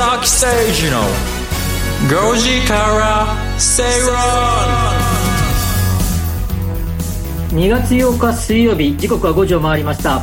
崎誠二の5時から正論2月8日水曜日時刻は5時を回りました。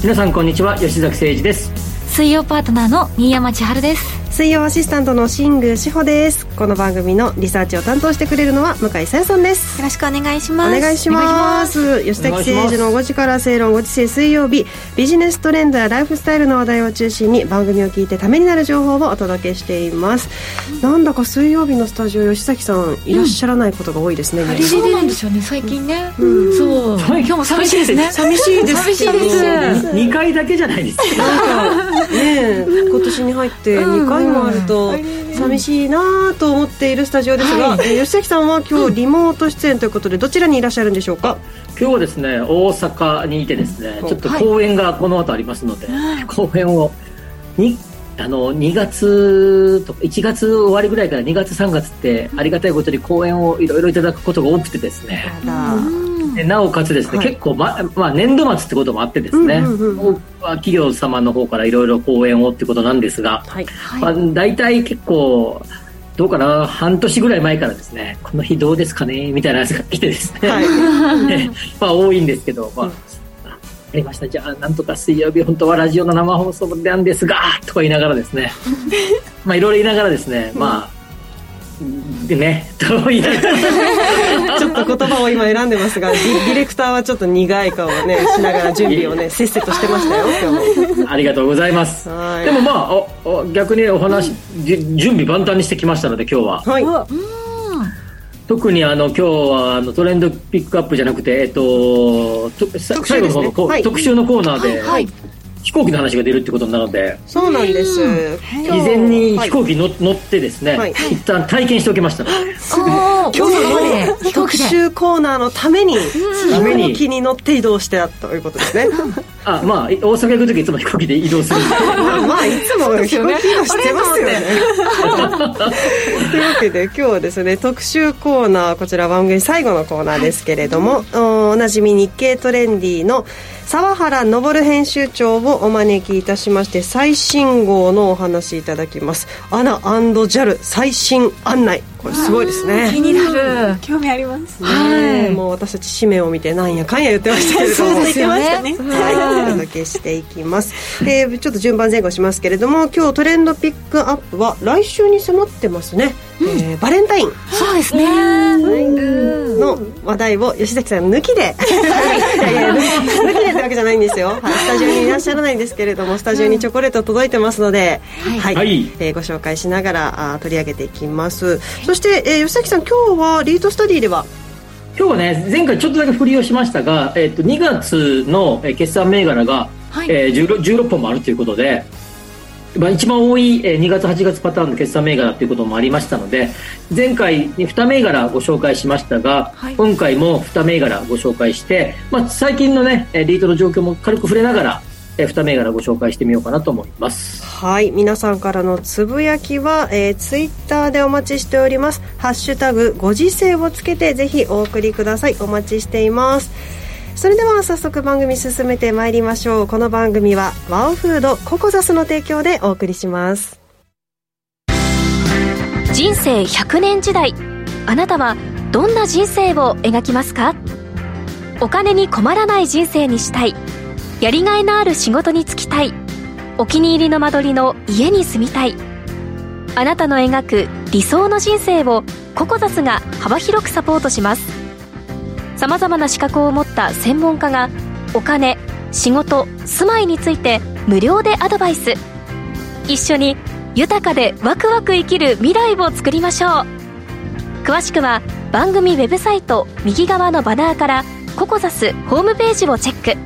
皆さんこんにちは。吉崎誠二です。水曜パートナーの新山千春です水曜アシスタントの新宮志保です。この番組のリサーチを担当してくれるのは向井さやさんです。よろしくお願いします。お願いします。吉崎誠二の5時から正論5時制水曜日ビジネストレンドやライフスタイルの話題を中心に番組を聞いてためになる情報をお届けしています、うん、なんだか水曜日のスタジオ吉崎さんいらっしゃらないことが多いですね、うん、そうなんですよね最近ね、うん、そう。今日も寂しいですね。寂しいです。寂しいです。2回だけじゃないですか。なんかね今年に入って2回もあると、寂しいなと思っているスタジオですが、はい、吉崎さんは今日リモート出演ということでどちらにいらっしゃるんでしょうか？今日はですね大阪にいてですねちょっと公演がこの後ありますので、はい、公演をにあの2月と1月終わりぐらいから2月3月ってありがたいことに公演をいろいろいただくことが多くてですね、でなおかつですね、はい、結構、ままあ、年度末ってこともあってですね、うんうんうん、企業様の方からいろいろ講演をってことなんですが、はい。まあ、大体結構どうかな半年ぐらい前からですねこの日どうですかねみたいなやつが来てですね、はい。まあ多いんですけど、まあ、うんありました。じゃあなんとか水曜日本当はラジオの生放送なんですがとか言いながらですね。まあいろいろ言いながらですね、まあでね、と言いながら。ちょっと言葉を今選んでますがディレクターはちょっと苦い顔をねしながら準備をねせっせとしてましたよ今日も。ありがとうございます。でもまあおお逆にお話、準備万端にしてきましたので今日は。はい特にあの今日はあのトレンドピックアップじゃなくて、えっと、最後の方の、はい、特集のコーナーで、はいはい飛行機の話が出るってことなのでそうなんです。事前に飛行機の、乗ってですね、はい、一旦体験しておきました。ので今日の特集コーナーのために飛行機に乗って移動してたということですね。あまあ大阪行く時いつも飛行機で移動するんで。まあいつも飛行機移動してますよね。というわけで今日はですね特集コーナーこちら番組最後のコーナーですけれども、はい、おなじみ日経トレンディの沢原昇編集長をお招きいたしまして最新号のお話いただきます。アナ &JAL 最新案内。これすごいですね。気になる。興味ありますはい。もう私たち使命を見てなんやかんや言ってましたけれども。そうですよね。はい。お届けしていきます、えー、ちょっと順番前後しますけれども今日トレンドピックアップは来週に迫ってますね、うん、えー、バレンタイン。そうですね、の話題を吉崎さん抜きで。い。やいや抜きでってわけじゃないんですよ、はい、スタジオにいらっしゃらないんですけれどもスタジオにチョコレート届いてますので、はい、はい、えー、ご紹介しながらあ取り上げていきます。そして、えー、吉崎さん今日はリートスタディでは？今日はね前回ちょっとだけ振りをしましたが、えー、と2月の決算銘柄が、はい、えー、16, 16本もあるということで、まあ、一番多い2月8月パターンの決算銘柄ということもありましたので前回に2銘柄ご紹介しましたが、はい、今回も2銘柄ご紹介して、まあ、最近のねリートの状況も軽く触れながらえ2銘柄ご紹介してみようかなと思います。はい。皆さんからのつぶやきは、えー、ツイッターでお待ちしております。ハッシュタグご時世をつけてぜひお送りください。お待ちしていますそれでは早速番組進めてまいりましょう。この番組はワオフードココザスの提供でお送りします。人生100年時代あなたはどんな人生を描きますか？お金に困らない人生にしたい。やりがいのある仕事に就きたい。お気に入りの間取りの家に住みたい。あなたの描く理想の人生をココザスが幅広くサポートします。さまざまな資格を持った専門家がお金仕事住まいについて無料でアドバイス。一緒に豊かでワクワク生きる未来を作りましょう。詳しくは番組ウェブサイト右側のバナーからココザスホームページをチェック。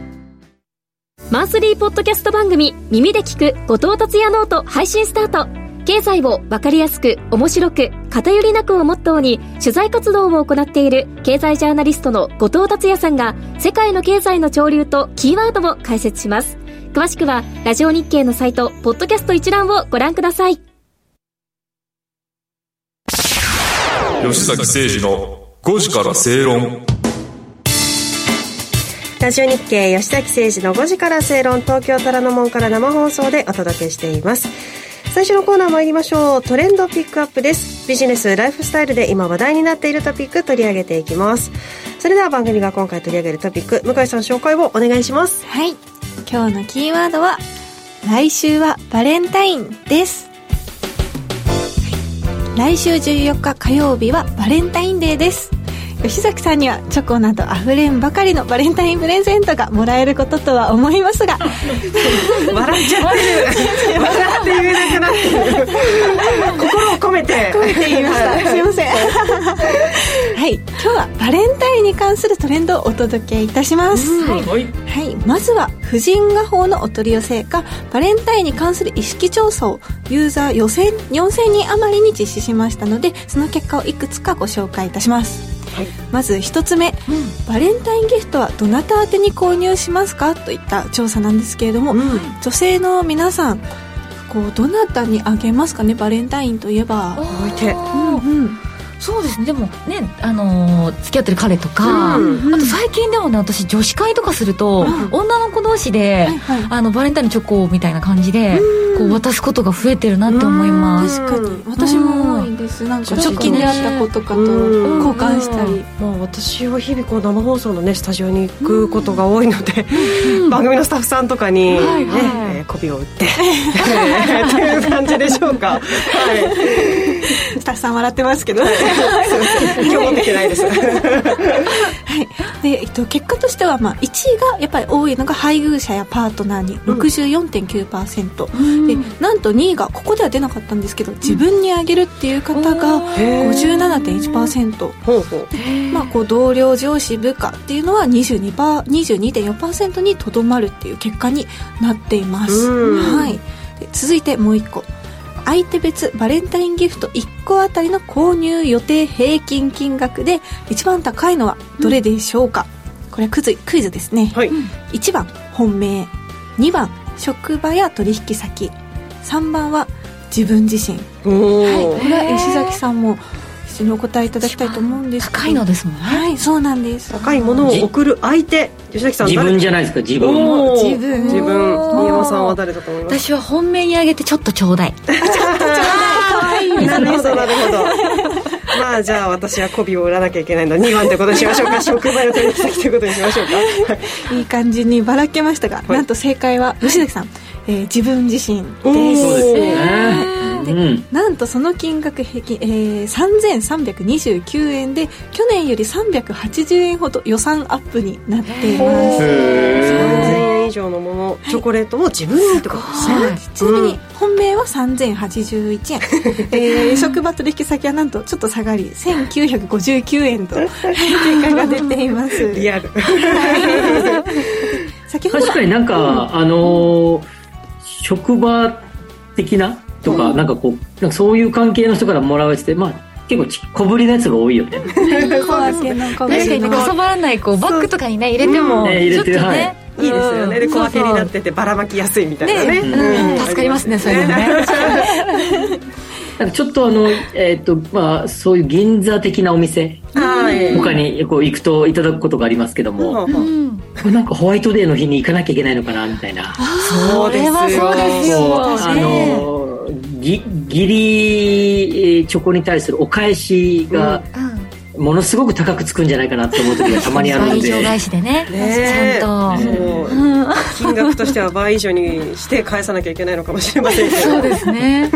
マンスリーポッドキャスト番組耳で聞く後藤達也ノート配信スタート。経済をわかりやすく面白く偏りなくをモットーに取材活動を行っている経済ジャーナリストの後藤達也さんが世界の経済の潮流とキーワードを解説します。詳しくはラジオ日経のサイトポッドキャスト一覧をご覧ください。吉崎誠二の5時から正論。ラジオ日経吉崎誠二の5時から正論東京虎ノ門から生放送でお届けしています最初のコーナー参りましょう。トレンドピックアップです。ビジネスライフスタイルで今話題になっているトピック取り上げていきます。それでは番組が今回取り上げるトピック向井さん紹介をお願いします。はい。今日のキーワードは来週はバレンタインです。来週14日火曜日はバレンタインデーです。吉崎さんにはチョコなどあふれんばかりのバレンタインプレゼントがもらえることとは思いますが。笑っちゃってる笑って言えなくなってる心を込めて。込めて言いました。すいません。はい。今日はバレンタインに関するトレンドをお届けいたします、はい、はい、まずは婦人画報のお取り寄せがバレンタインに関する意識調査をユーザー4000人余りに実施しましたのでその結果をいくつかご紹介いたしますはい、まず1つ目、うん、バレンタインギフトはどなた宛てに購入しますか？といった調査なんですけれども、うん、女性の皆さんこうどなたにあげますかね？バレンタインといえば。置いて、うんうん、そうですね。でもねあのー、付き合ってる彼とか、うんうん、あと最近でもね私女子会とかすると、うん、女の子同士で、はいはい、あのバレンタインチョコみたいな感じで、こう渡すことが増えてるなって思います。確かに。私も多いです。なんか直近で会った子とかと交換したり、まあ、私は日々こう生放送のねスタジオに行くことが多いので、番組のスタッフさん。とかにね、はいはいえー、媚びを打ってっていう感じでしょうかはいスタッフさん。笑ってますけど、今日持ってきてないですはいで、えっと、結果としては、まあ、1位がやっぱり多いのが配偶者やパートナーに64.9%、うん、でなんと2位がここでは出なかったんですけど自分にあげるっていう方が57.1%、まあ、こう同僚上司部下っていうのは22.4%にとどまるっていう結果になっています、はい、で続いてもう1個。相手別バレンタインギフト1個あたりの購入予定平均金額で一番高いのはどれでしょうか、うん、これはクイズクイズですね、はい、1番本命。2番職場や取引先3番は自分自身。はいこれは吉崎さんも一緒にお答えいただきたいと思うんです高いのですもんね。はいそうなんです。高いものを送る相手吉崎さん自分じゃないですか自分自分。自分新山さんは誰だと思います？私は本命にあげてちょっとちょうだい。ちょっとちょうだい可愛いなるほどなるほど。まあじゃあ私は媚びを売らなきゃいけないの2番ってことにしましょう。か職場の取引先ということにしましょうか。いい感じにばらけましたが、はい、なんと正解は吉崎さん、えー、自分自身です。そうですね。で、うん、なんとその金額平均、えー、3329円で去年より380円ほど予算アップになっています。3000円以上のもの、はい、チョコレートも自分にってことですねちなみに本命は3081円、えー、職場取引先はなんとちょっと下がり1959円と 結果が出ています。リアル。先ほど確かになんか、あのー、職場的なとか、うん、なんかこうなんかそういう関係の人からもらうやつでまあ結構小ぶりのやつが多いよね。確かにかさばらないこうバッグとかにね入れても、ね、入れて、はい、いいですよね、で小分けになっててばらまきやすいみたいなね、ね、助かりますねそういうのね なんかちょっとあの、えっ、ー、とまあそういう銀座的なお店。他にこう行くといただくことがありますけども、うん、なんかホワイトデーの日に行かなきゃいけないのかなみたいな。そうですよ。そう。ですよあのぎ義理チョコに対するお返しが、ものすごく高くつくんじゃないかなと思う時がたまにあるので。倍以上返しでね。ねちゃんと、金額としては倍以上にして返さなきゃいけないのかもしれませんけど。そうですね。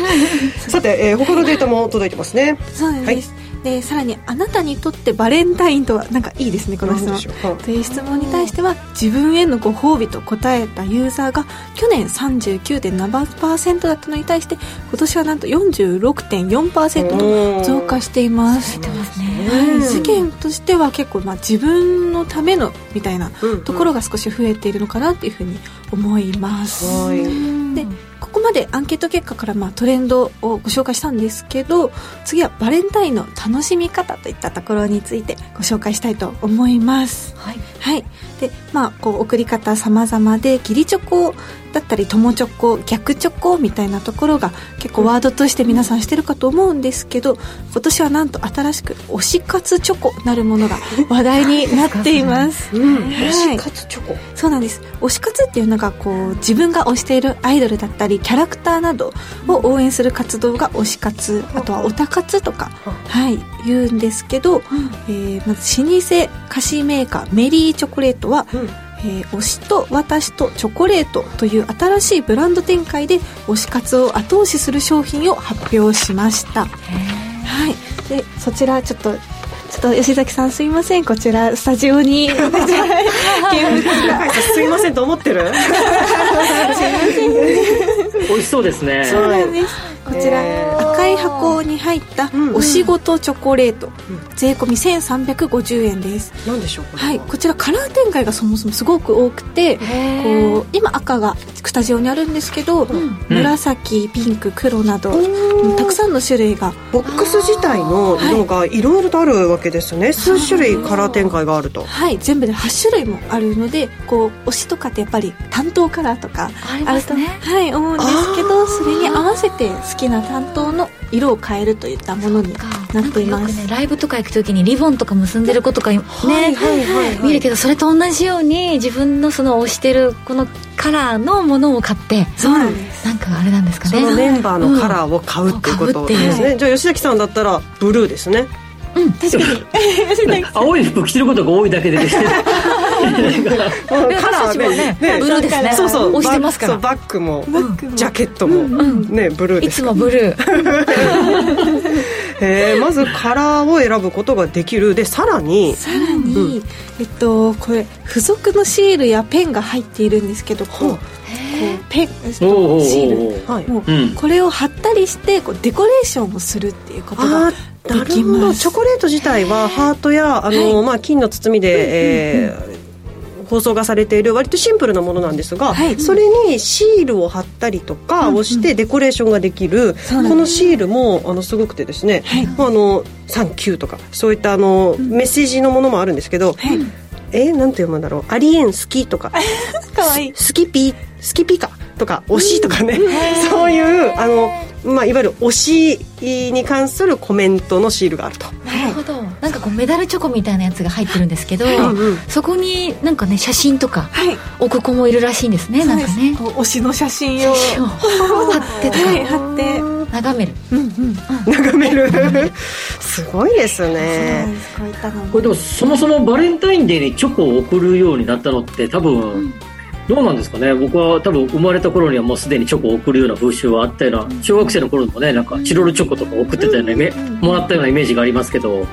さて、えー、他のデータも届いてますね。そうです、はいでさらにあなたにとってバレンタインとはなんかいいですねこの質問。という。質問に対しては自分へのご褒美と答えたユーザーが去年39.7%だったのに対して今年はなんと46.4%と増加しています。ますね、はい、世間としては結構まあ自分のためのみたいなところが少し増えているのかなというふうに思います、うんうんでここまでアンケート結果からまあトレンドをご紹介したんですけど次はバレンタインの楽しみ方といったところについてご紹介したいと思います。はい。はい。でまあこう送り方様々で義理チョコだったり友チョコ逆チョコみたいなところが結構ワードとして皆さんしてるかと思うんですけど今年はなんと新しく推し活チョコなるものが話題になっています。うん。はい。推し活チョコ。そうなんです。推し活っていうのがこう自分が推しているアイドルだったりキャラクターなどを応援する活動が推し活あとはオタ活とか、はい、言うんですけど、えーまず老舗菓子メーカーメリーチョコレートは、うんえー推しと私とチョコレートという新しいブランド展開で推し活を後押しする商品を発表しました。はい。でそちらちょっとちょっと吉崎さんすいません。こちらスタジオに。すいません。と思ってる。美味しそうですね。そうなんです。こちら、へー。赤い箱に入ったんうんお仕事チョコレート、税込み1350円です。なんでしょうこれは。い。こちらカラー展開がそもそもすごく多くてこう今赤がスタジオにあるんですけど、紫ピンク黒など、たくさんの種類が。ボックス自体の色がい。ろいろとあるわけですね、数種類カラー展開があると。はい。全部で8種類もあるのでこう推しとかってやっぱり担当カラーとかあるとはい思うんですけどそれに合わせて好きな担当の色を変えるといったものになっています。ねライブとか行く時にリボンとか結んでる子とかね、はいはいはいはい。見るけどそれと同じように自分のその推してるこのカラーのものを買ってそうなんです。なんかあれなんですかね。そのメンバーのカラーを買うっていうことですうん。買うってね、じゃあ吉崎さんだったらブルーですね。青い服着てることが多いだけでですね カラー私たちもねね。ブルーですね。そうそう。押してますからバッそうバッグもバッグも。ジャケットも、ねブルーいつですかもブルー。へ えまずカラーを選ぶことができる。でさらにさらに、えっとこれ付属のシールやペンが入っているんですけどこうペンシール。はい。もううん。これを貼ったりしてこうデコレーションをするっていうことあができます。チョコレート自体はハートやあの、まあ、金の包みで、えー包装がされている割とシンプルなものなんですが、はい。それにシールを貼ったりとかをしてデコレーションができる、そうなんです。このシールもあのすごくてですね、はい。まあ、あのサンキューとかそういったあの、メッセージのものもあるんですけど、はい。えーなんて読むんだろう？アリエン好きとか かわいい。スキピースキピカとか推しとかね、そういうあの、まあ、いわゆる推しに関するコメントのシールがあると。なるほど。なんかこうメダルチョコみたいなやつが入ってるんですけど、うんそこになんかね写真とかはい。置く子もいるらしいんですねなんかね。こう推しの写真を。写真を貼ってとか、はい貼って。眺める。うんうん。眺める。すごいですね。これでもそもそもバレンタインデーにチョコを送るようになったのって多分、どうなんですかね。僕は多分生まれた頃にはもうすでにチョコを送るような風習はあったような小学生の頃にもねなんかチロルチョコとか送ってたようなイメもらったようなイメージがありますけど、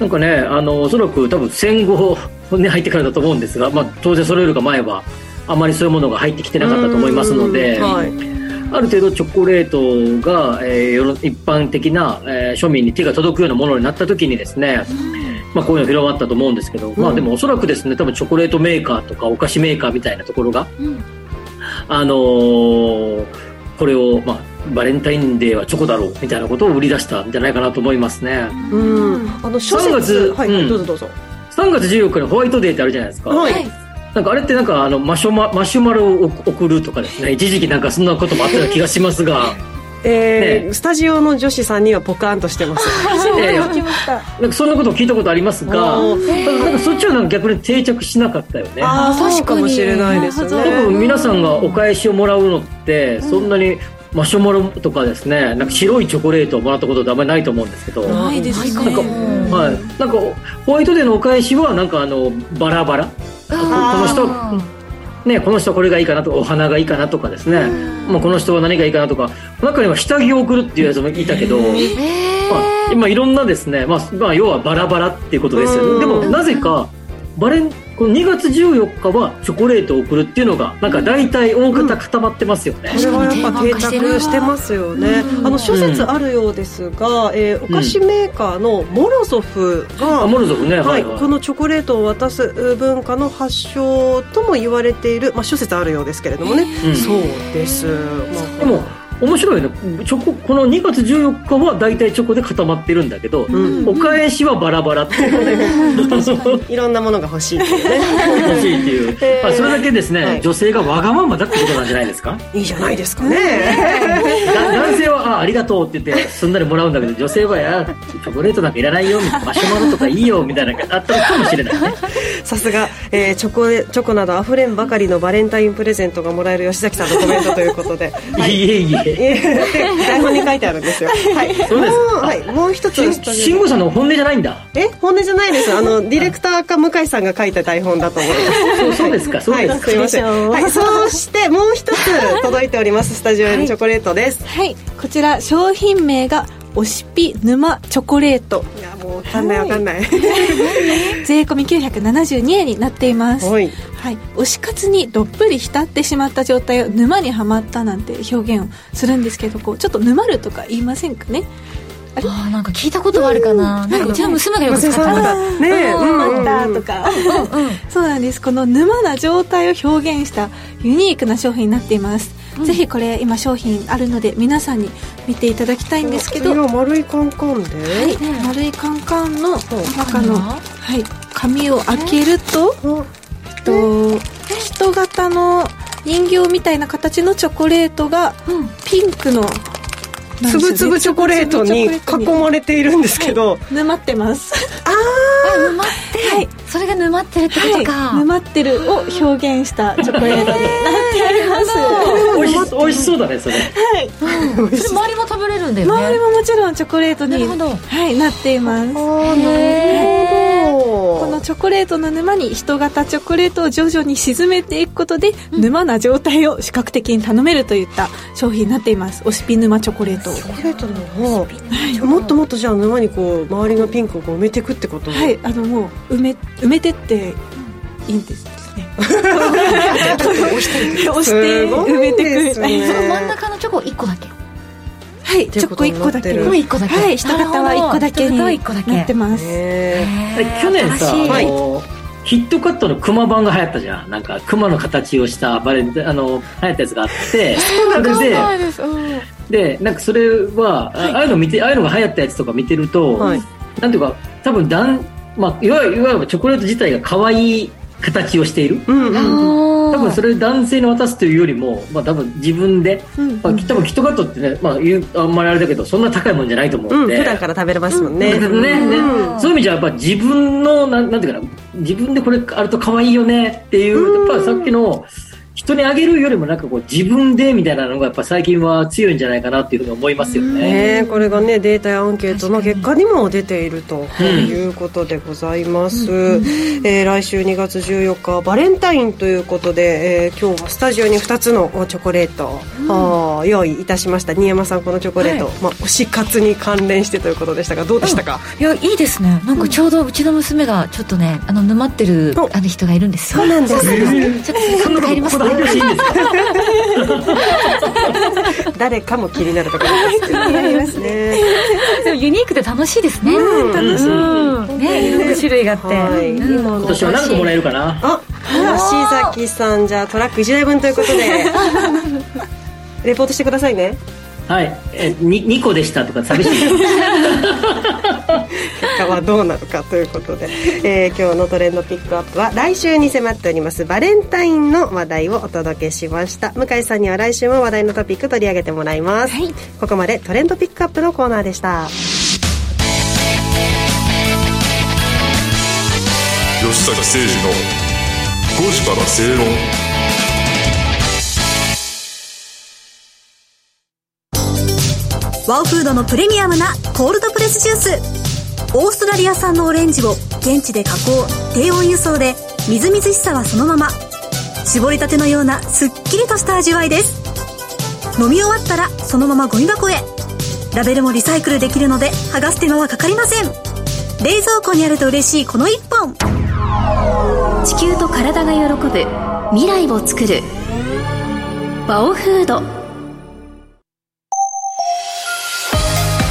なんかねあのおそらく多分戦後に入ってからだと思うんですが、まあ、当然それよりか前はあまりそういうものが入ってきてなかったと思いますので、ある程度チョコレートが、えー一般的な、えー庶民に手が届くようなものになった時にですね、まあ、こういうの広まったと思うんですけど、まあでもおそらくですね多分チョコレートメーカーとかお菓子メーカーみたいなところが、あのーこれを、まあ、バレンタインデーはチョコだろうみたいなことを売り出したんじゃないかなと思いますね。うん。あの諸説。3月はい、うん。どうぞどうぞ。3月14日にホワイトデーってあるじゃないですか、はい。なんかあれってなんかあのマシュママシュマロを送るとかですね。一時期なんかそんなこともあったような気がしますがえーね。スタジオの女子さんにはポカーンとしてます。いやいや来ました。なんかそんなことを聞いたことありますが、おなんかそっちはなんか逆に定着しなかったよね。ああそうかもしれないですね。確多分皆さんがお返しをもらうのって、そんなにマシュマロとかですね、なんか白いチョコレートをもらったことってあんまりないと思うんですけど、はないですね。なんかい、なんかホワイトデーのお返しはなんかあのバラバラ、ここの人ね、この人はこれがいいかなとかお花がいいかなとかですね、まあ、この人は何がいいかなとか。中には下着を送るっていうやつもいたけど、まあ、今いろんなですね、まあまあ、要はバラバラっていうことですようん。ねでもなぜかバレンこの2月14日はチョコレートを送るっていうのがなんか大体大方固まってますよね、これはやっぱ定着してますよね、あの諸説あるようですが、えーお菓子メーカーのモロゾフが、あモロゾフね。ははいこのチョコレートを渡す文化の発祥とも言われている、まあ、諸説あるようですけれどもね、うん。そうです、まあでも面白いね。チョコこの2月14日は大体チョコで固まってるんだけど、うん。お返しはバラバラっていう。ね いろんなものが欲しいっていうね。欲しいっていう、まあ、それだけですね、はい。女性がわがままだってことなんじゃないですか？いいじゃないですかね。だ 男性はあ「ありがとう」って言ってすんなりもらうんだけど女性は「いやチョコレートなんかいらないよ」みたいなマシュマロとかいいよみたいなのがあったのかもしれないね。さすが、えーチョコでチョコなどあふれんばかりのバレンタインプレゼントがもらえる吉崎さんのコメントということで。いえいえ。で台本に書いてあるんですよ。はい。そうですもう,、はい、もう一つしん慎吾さんの本音じゃないんだ。え本音じゃないです。あのディレクターか向井さんが書いた台本だと思います。そうそうですか。そうですか、はい、すいません、はい、そしてもう一つ届いております。スタジオへのチョコレートです、はい。こちら商品名がおしぴ沼チョコレート。い、やもうわかんないわかんない。税込み972円になっています。はい。はい、推し活にどっぷり浸ってしまった状態を沼にはまったなんて表現をするんですけどこうちょっと沼るとか言いませんかね？あーなんか聞いたことはあるかな。なんかうちの娘がよく使ってますがねえうん。うんうん沼ったとかそうなんです。この沼な状態を表現したユニークな商品になっています、ぜひこれ今商品あるので皆さんに見ていただきたいんですけど、今丸いカンカンで、はい、丸いカンカンの中の、はい、紙を開けると、えっと人型の人形みたいな形のチョコレートがピンクのつぶつぶチョコレートに囲まれているんですけど、沼ってます。あ沼って、はい。それが沼ってるってことか、はい、沼ってるを表現したチョコレートになっております、美味し美味しそうだねそれ。それ周りも食べれるんだよね。周りももちろんチョコレートになるほど。はい、なっています。へこのチョコレートの沼に人型チョコレートを徐々に沈めていくことで、沼な状態を視覚的に頼めるといった商品になっています。おしぴ沼チョコレートチョコレートの方もっともっとじゃあ沼にこう周りのピンクをこう埋めていくってこと？はい。あのもう埋め埋めてっていいんですね。押して押して埋めてくすごいですね。その真ん中のチョコ1個だけはいチョコ1個だけになってる。これ1個だけ。はい下型は1個だけになってます。去年さ、新しい。あのヒットカットのクマ版が流行ったじゃん。なんかクマの形をしたバレンあの流行ったやつがあって。それでです。うん。でなんかそれは、あああいうの見てああいうのが流行ったやつとか見てると、はい。なんていうか多分だん、まあ、いわゆるいわゆるチョコレート自体が可愛い形をしている。うんうん多分それ男性に渡すというよりも、まあ、多分自分で、うんまあ、多分キットカットってね、まあ、言うあんまりあれだけどそんな高いもんじゃないと思ううん。んで、普段から食べれますもんね、ねねね。そういう意味じゃやっぱ自分のなんなんていうかな自分でこれあると可愛いよねっていうやっぱさっきの人にあげるよりもなんかこう自分でみたいなのがやっぱ最近は強いんじゃないかなっていうふうに思いますよね。ねこれがねデータやアンケートの結果にも出ているということでございます、えー来週2月14日はバレンタインということで、えー今日はスタジオに2つのチョコレート、あー用意いたしました。新山さんこのチョコレート、まあ、推し活に関連してということでしたがどうでしたか、いやいいですね。なんかちょうどうちの娘がちょっとねあの沼ってるお。ある人がいるんですよ。そうなんです。ちょっと帰りますここで発表していいんですか誰かも気になるところです。けどねでもユニークで楽しいですね。うん楽しい。ねいろんな種類があって、はい。うん。今の今年は何個もらえるかな？あ吉崎さんじゃあトラック1台分ということで。レポートしてくださいねはい、えに2個でしたとか寂しい。結果はどうなるかということで、えー今日のトレンドピックアップは来週に迫っておりますバレンタインの話題をお届けしました。向井さんには来週も話題のトピック取り上げてもらいます、はい。ここまでトレンドピックアップのコーナーでした。吉崎誠二の5時から正論ワオフードのプレミアムなコールドプレスジュース。オーストラリア産のオレンジを現地で加工低温輸送でみずみずしさはそのまま。絞りたてのようなすっきりとした味わいです。飲み終わったらそのままゴミ箱へ。ラベルもリサイクルできるので剥がす手間はかかりません。冷蔵庫にあると嬉しいこの一本。地球と体が喜ぶ未来をつくる。バオフード。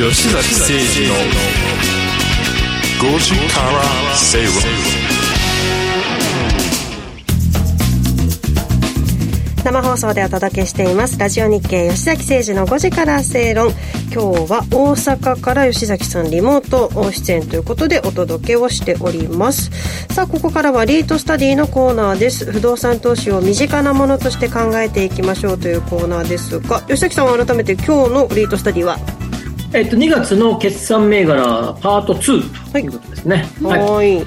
吉崎誠二の5時から正論生放送でお届けしています。ラジオ日経吉崎誠二の5時から正論今日は大阪から吉崎さんリモート出演ということでお届けをしております。さあここからはリートスタディのコーナーです。不動産投資を身近なものとして考えていきましょうというコーナーですが吉崎さんは改めて今日のリートスタディはえっと、2月の決算銘柄パート2ということですね。はい。はい、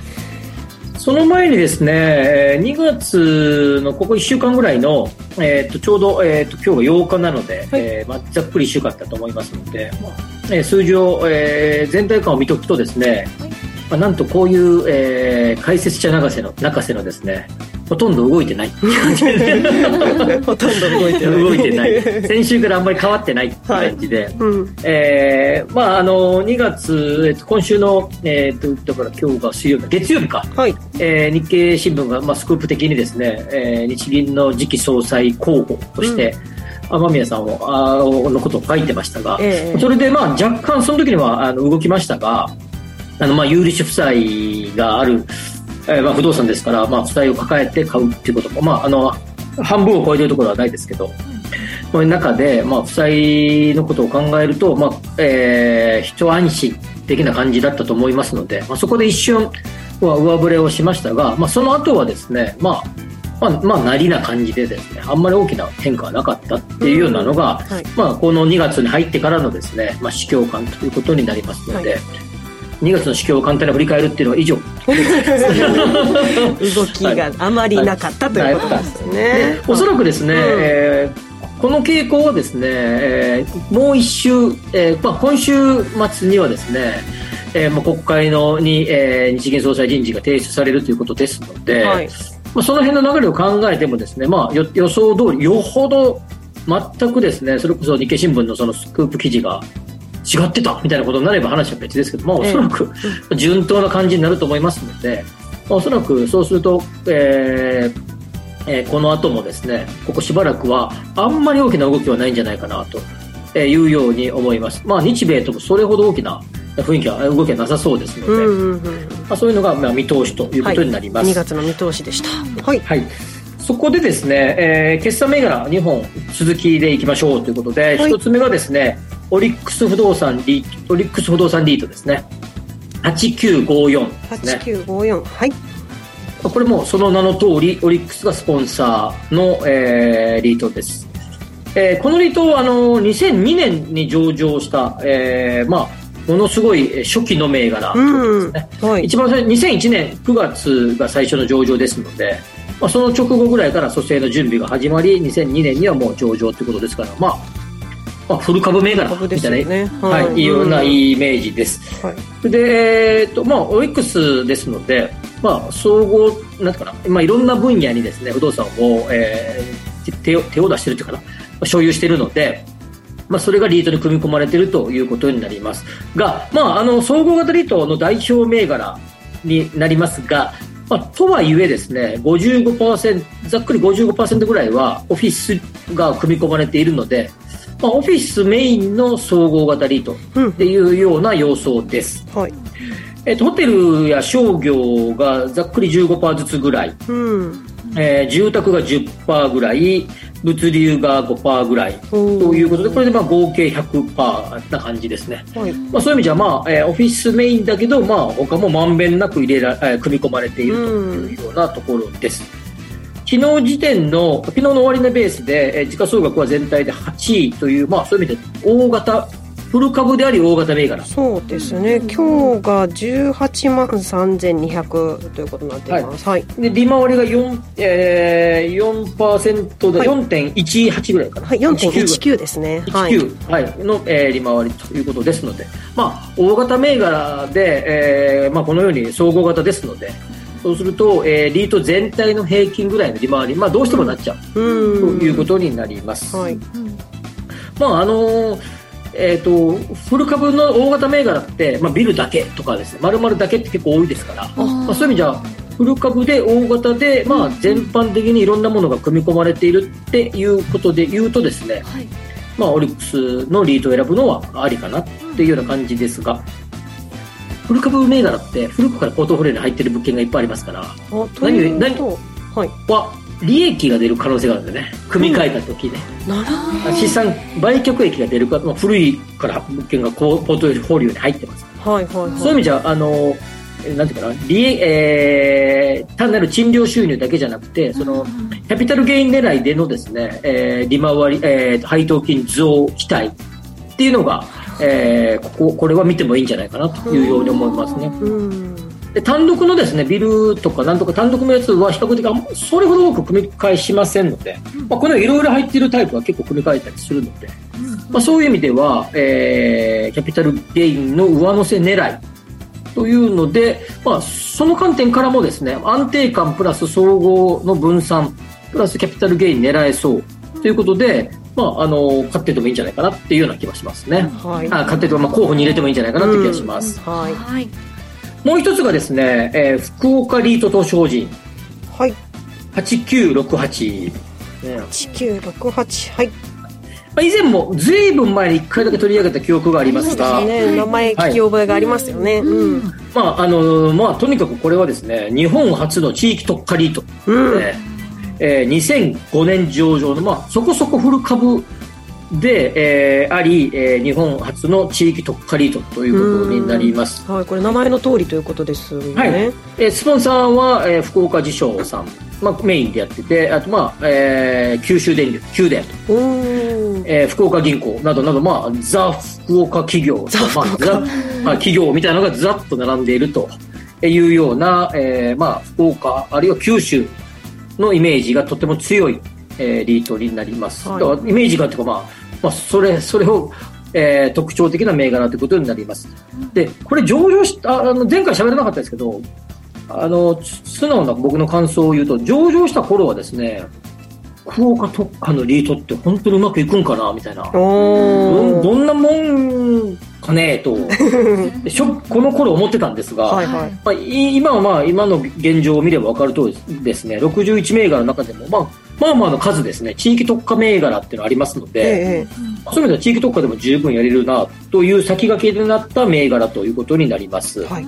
その前にですね、2月のここ1週間ぐらいの、えっと、ちょうど、えっと、今日が8日なので、はい、えー、まあ、ざっくり1週間だったと思いますので、まあえー、数字を、えー、全体感を見ておくとですね、はいまあ、なんとこういう、えー、解説者泣かせの泣かせのですねほとんど動いてない。ほとんど動いてない。動いてない。先週からあんまり変わってないって感じで、はいうん、えー、まああの2月、えっと、今週の、えー、っとだから今日が水曜日月曜日か、はい。えー、日経新聞が、まあ、スクープ的にですね、えー、日銀の次期総裁候補として、うん、雨宮さんをあのことを書いてましたが、えー、それでまあ若干その時にはあの動きましたがあのまあ有利子負債があるえー、まあ、不動産ですから、まあ、負債を抱えて買うっていうことも、まあ、あの半分を超えてるところはないですけど、この中で、まあ、負債のことを考えると、まあえー、一安心的な感じだったと思いますので、まあ、そこで一瞬は上振れをしましたが、まあ、その後はですね、まあまあ、まあ、なりな感じでですね、あんまり大きな変化はなかったっていうようなのが、はい、まあ、この2月に入ってからのですね、まあ、市況感ということになりますので、はい2月の市況を簡単に振り返るっていうのは以上。動きがあまりなかったということですね、おそらくですね、うん、えー、この傾向はですね、えー、もう一週、えーまあ、今週末にはですねえー、まあ国会のに、えー、日銀総裁人事が提出されるということですので、はい、まあ、その辺の流れを考えてもですね、まあ、予予想通りよほど全くですねそれこそ日経新聞のそのスクープ記事が違ってたみたいなことになれば話は別ですけど、まあ、おそらく、順当な感じになると思いますので、まあ、おそらくそうすると、えーえー、この後もですねここしばらくはあんまり大きな動きはないんじゃないかなというように思います、まあ、日米ともそれほど大きな雰囲気は動きはなさそうですので、うんうんうん、まあ、そういうのがまあ見通しということになります、はい、2月の見通しでした。はい、はい。そこでですね、えー、決算銘柄2本続きでいきましょうということで、はい、1つ目がですね、オリックス不動産リート、オリックス不動産リートですね。8954ですね。8954。はい。これもその名の通り、オリックスがスポンサーの、えー、リートです。えー、このリートはあの2002年に上場した、えー、まあ、ものすごい初期の銘柄ですね。はい、一番最初、2001年9月が最初の上場ですので、まあ、その直後ぐらいから蘇生の準備が始まり2002年にはもう上場ということですから、まあ、まあ、フル株銘柄みたいな、ね、はい、い、うようなイメージです。はい、で、えっと、まあ、オリックスですので、まあ、総合、なんかな、まあ、いろんな分野にですね、不動産を、えー、手を、手を出してるというかな、所有しているので、まあ、それがリートに組み込まれているということになります。が、まあ、あの総合型リートの代表銘柄になりますが、まあ、とはいえですね55%ざっくり55%ぐらいはオフィスが組み込まれているので、まあ、オフィスメインの総合型リートっていうような様相です、うん、はい。えっと、ホテルや商業がざっくり15%ずつぐらい、うんえー、住宅が10%ぐらい物流が5%ぐらいということでこれでまあ合計100%な感じですね、はい。まあ、そういう意味じゃ、まあえー、オフィスメインだけど、まあ、他もまんべんなく入れら、えー、組み込まれているというようなところです、昨日時点の昨日の終値ベースで、えー、時価総額は全体で8位という、まあ、そういう意味で大型フル株であり大型銘柄そうですね。今日が18万3200ということになっています。はい、で利回りが4、えー、4%で、はい。4.18ぐらいかな。はい、4.19ですね。はい。19、はい。の、えー利回りということですので、まあ、大型銘柄で、えーまあ、このように総合型ですのでそうすると、えーリート全体の平均ぐらいの利回り、まあ、どうしてもなっちゃう、ということになります。はい。まああのえー、とフル株の大型銘柄って、まあ、ビルだけとかですね丸々だけって結構多いですから、まあ、そういう意味じゃフル株で大型で、まあ、全般的にいろんなものが組み込まれているっていうことで言うとですね、まあ、オリックスのリートを選ぶのはありかなっていうような感じですがフル株銘柄って古くからポートフォリオに入ってる物件がいっぱいありますから何とはい。は利益が出る可能性があるんでね。組み替えた時ね、なるほど。資産売却益が出るか、まあ、古いから物件がこうポートフォリオに入ってます、はいはいはい。そういう意味じゃあのえなんていうかな利益、えー単なる賃料収入だけじゃなくてそのキャピタルゲイン狙いでのですね、えー利回り、えー配当金増期待っていうのが、えーこここれは見てもいいんじゃないかなというように思いますね。で単独のですねビルとかなんとか単独のやつは比較的それほど多く組み替えしませんので、まあ、このいろいろ入っているタイプは結構組み替えたりするので、まあ、そういう意味では、えーキャピタルゲインの上乗せ狙いというので、まあ、その観点からもですね安定感プラス総合の分散プラスキャピタルゲイン狙えそうということで、まあ、あの買っててもいいんじゃないかなっていうような気がしますね、はい。あ買ってても、まあ、候補に入れてもいいんじゃないかなって気がします、はい。はいもう一つがですね、えー福岡リート投資法人はい。8968、ね。1968はい。まあ、以前もずいぶん前に1回だけ取り上げた記憶がありますが、ね。名前聞き覚えがありますよね、うん。まああのまあ、とにかくこれはですね日本初の地域特化リート、でえー2005年上場の、まあ、そこそこフル株で、えーあり、えー日本初の地域特化リートということになります。はいこれ名前の通りということですよね、はい。えースポンサーは、えー福岡自商さん、まあ、メインでやっててあと、まあえー九州電力九電。おー。えー福岡銀行などなど、まあ、ザ・福岡企業、まあ、ザ、まあ、企業みたいなのがざっと並んでいるというような、えーまあ、福岡、あるいは九州のイメージがとても強い、えーリートになります。はい。イメージがというか、まあ、まあ、それ、それを、えー特徴的な銘柄ということになります。で、これ上場した、ああの、前回喋らなかったですけど、あの、つ素直な僕の感想を言うと、上場した頃はですね、福岡特化のリートって本当にうまくいくんかなみたいな。どんどんなもんかねと、しょこの頃思ってたんですが、はいはいまあ、い今はまあ今の現状を見れば分かる通りですね、61銘柄の中でも、まあ、まあまあの数ですね、地域特化銘柄っていうのがありますので、えそういう意味では地域特化でも十分やれるなという先駆けになった銘柄ということになります。はい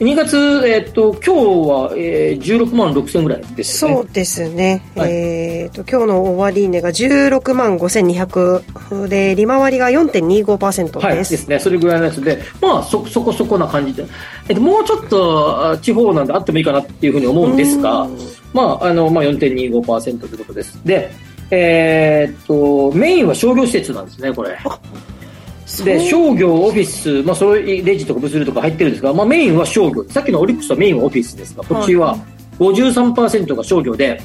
2月、えっと、今日は、えー、16万6千ぐらいですね。そうですね、はいえっ、と今日の終値が16万5200で利回りが4.25%はい、で、ですすね。それぐらいのやつで、まあ、そ、そこそこな感じで。えっと、もうちょっと、あ地方なんであってもいいかなっていうふうに思うんですが、まあ、あの、まあ、4.25%ということです。で、えーっと、メインは商業施設なんですね、これ。で、商業、オフィス、まあ、それ、レジとか物流とか入ってるんですが、まあ、メインは商業。さっきのオリックスはメインはオフィスですが、こっちは53%が商業で、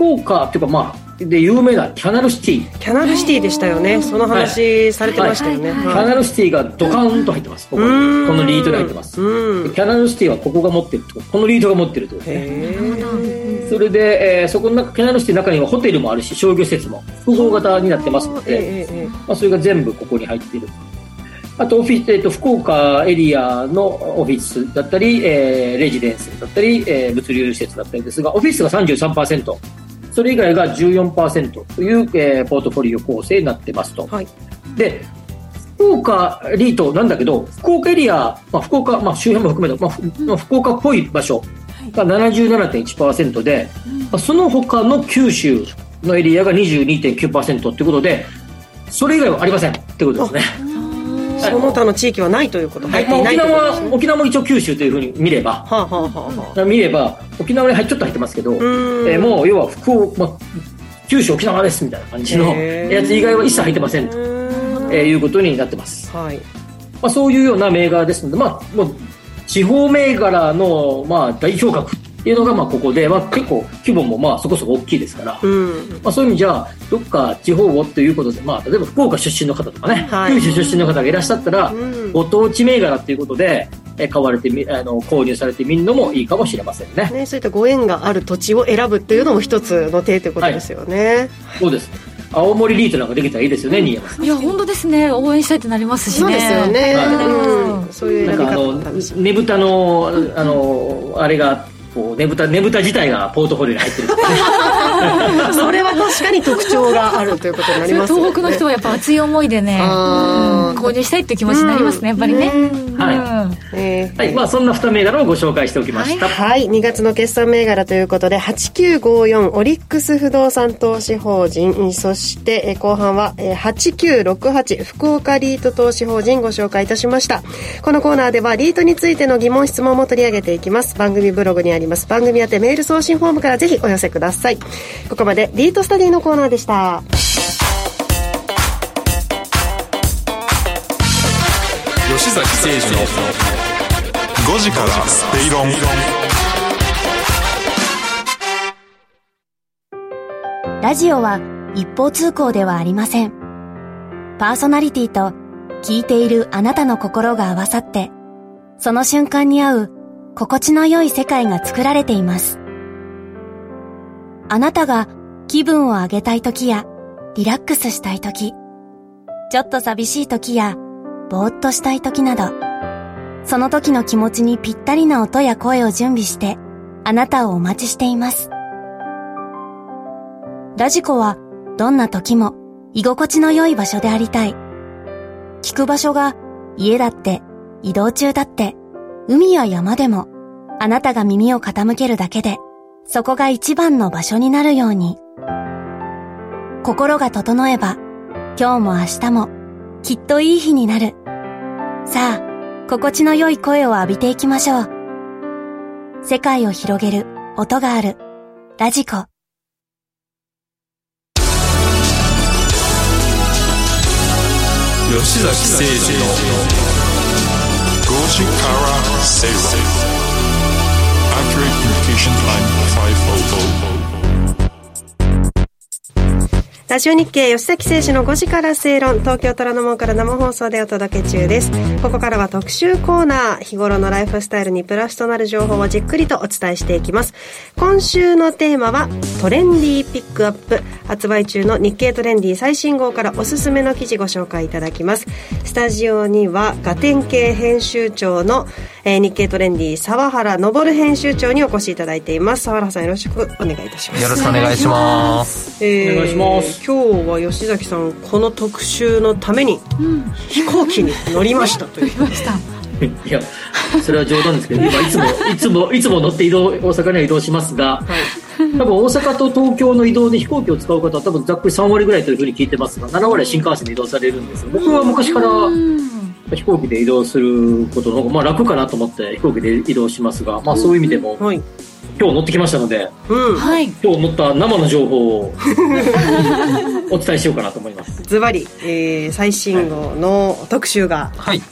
福岡っていうか、まあ、で、有名なキャナルシティ。キャナルシティでしたよねその話されてましたよね、キャナルシティがドカーンと入ってます。ここにこのリートに入ってます。でキャナルシティはここが持ってるとこのリートが持ってるということですね。それで、えーそこの中、キャナルシティの中にはホテルもあるし、商業施設も複合型になってますので、まあ、それが全部ここに入っている。あと、オフィス、えっ、と、福岡エリアのオフィスだったり、えーレジデンスだったり、えー物流施設だったりですが、オフィスが33%、それ以外が14%という、えーポートフォリオ構成になってますと。で、福岡リートなんだけど、福岡エリア、まあ、福岡、まあ、周辺も含めて、まあふまあ、福岡っぽい場所が77.1%で、まあその他の九州のエリアが22.9%ということで、それ以外はありませんってことですね。その他の地域はないということはい。入っていまあ、沖縄沖縄も一応九州というふうに見れば、はあ、はあはあは見れば沖縄に入ちょっと入ってますけど、えーもう要は福岡、まあ、九州沖縄ですみたいな感じのやつ以外は一切入ってませんとえーいうことになってます。はい。まあ、そういうような銘柄ですので、まあ、もう地方銘柄の、まあ、代表格っていうのがまあここで、まあ、結構規模もまあそこそこ大きいですから、うん。まあ、そういう意味じゃどっか地方をということで、まあ、例えば福岡出身の方とかね、はい九州出身の方がいらっしゃったら、うんご当地銘柄っていうことで、え買われてみあの購入されてみるのもいいかもしれませんね。ね、そういったご縁がある土地を選ぶっていうのも一つの手ということですよね。そうです。青森リートなんかできたらいいですよね、新山さん。いや本当ですね応援したいってなりますしねそうですよね。はいうん。そういうなんかあの。ねぶたのあのあれがこうねぶたねぶた自体がポートフォリオに入ってる それは確かに特徴があるということになりますよね。東北の人はやっぱ熱い思いでね、うん購入したいっていう気持ちになりますね、やっぱりね、はいうんえーはい、まあそんな2銘柄をご紹介しておきました。はい、2月の決算銘柄ということで、8954オリックス不動産投資法人、そしてえー後半はえー8968福岡リート投資法人ご紹介いたしました。このコーナーではリートについての疑問質問も取り上げていきます。番組ブログにあります。番組宛てメール送信フォームからぜひお寄せください。ここまでリートスタディのコーナーでした。吉崎誠二の5時からスペイロンラジオは一方通行ではありません。パーソナリティと聞いているあなたの心が合わさって、その瞬間に合う心地の良い世界が作られています。あなたが気分を上げたい時やリラックスしたい時、ちょっと寂しい時やぼーっとしたい時など、その時の気持ちにぴったりな音や声を準備して、あなたをお待ちしています。ラジコはどんな時も居心地の良い場所でありたい。聞く場所が家だって移動中だって海や山でもあなたが耳を傾けるだけでそこが一番の場所になるように。心が整えば今日も明日もきっといい日になる。さあ、心地の良い声を浴びていきましょう。世界を広げる音があるラジコ。吉崎誠二の5時から正論 Accurate Communication Time 500ラジオ日経吉崎誠二の5時から正論。東京虎ノ門から生放送でお届け中です。ここからは特集コーナー日頃のライフスタイルにプラスとなる情報をじっくりとお伝えしていきます。今週のテーマはトレンディーピックアップ。発売中の日経トレンディ最新号からおすすめの記事ご紹介いただきます。スタジオにはガテン系編集長の、えー日経トレンディ沢原昇編集長にお越しいただいています。沢原さんよろしくお願いいたします。よろしくお願いします。えーお願いします。今日は吉崎さんこの特集のために飛行機に乗りましたといういや、それは冗談ですけど、今いつも、いつも、いつも乗って移動、大阪には移動しますが、多分大阪と東京の移動で飛行機を使う方は多分ざっくり3割ぐらいというふうに聞いてますが、7割は新幹線で移動されるんですよ。僕は昔から飛行機で移動することの方が、まあ楽かなと思って飛行機で移動しますが、まあそういう意味でも、はい今日乗ってきましたので、うんはい今日乗った生の情報を お伝えしようかなと思います。ズバリ、えー最新号の特集がはい。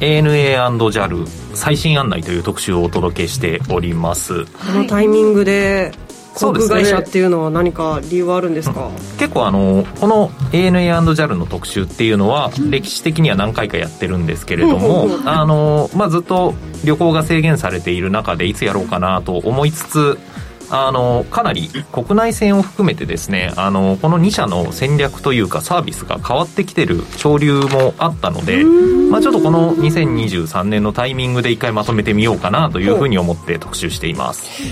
ANA&JAL 最新案内という特集をお届けしております。このタイミングで航空会社っていうのは何か理由はあるんですか、結構あの、この ANA&JAL の特集っていうのは、歴史的には何回かやってるんですけれども、あの、まあ、ずっと旅行が制限されている中でいつやろうかなと思いつつ、あの、かなり国内線を含めてですね、あの、この2社の戦略というかサービスが変わってきてる潮流もあったので、まあ、ちょっとこの2023年のタイミングで一回まとめてみようかなというふうに思って特集しています。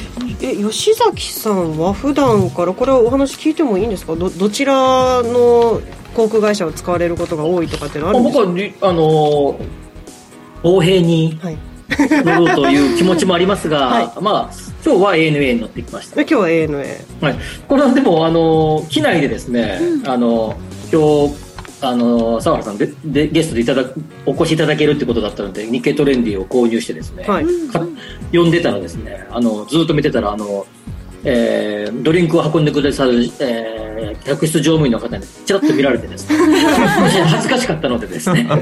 え吉崎さんは普段からこれはお話聞いてもいいんですか？どどちらの航空会社を使われることが多いとかっていうのはあるんですか？僕はり、あのー、公平にはい乗ろうという気持ちもありますが、はいまあ、今日は ANA に乗ってきました。で今日は ANA はい。これはでも、あのー、機内でですね、あのー、今日、あのー、沢原さんででゲストでいただくお越しいただけるってことだったので日経トレンディを購入してですね、はいか呼んでたらですねあのずっと見てたらあの、えードリンクを運んでくださる、えーえー、客室乗務員の方にちらっと見られてですね。恥ずかしかったのでですね。あ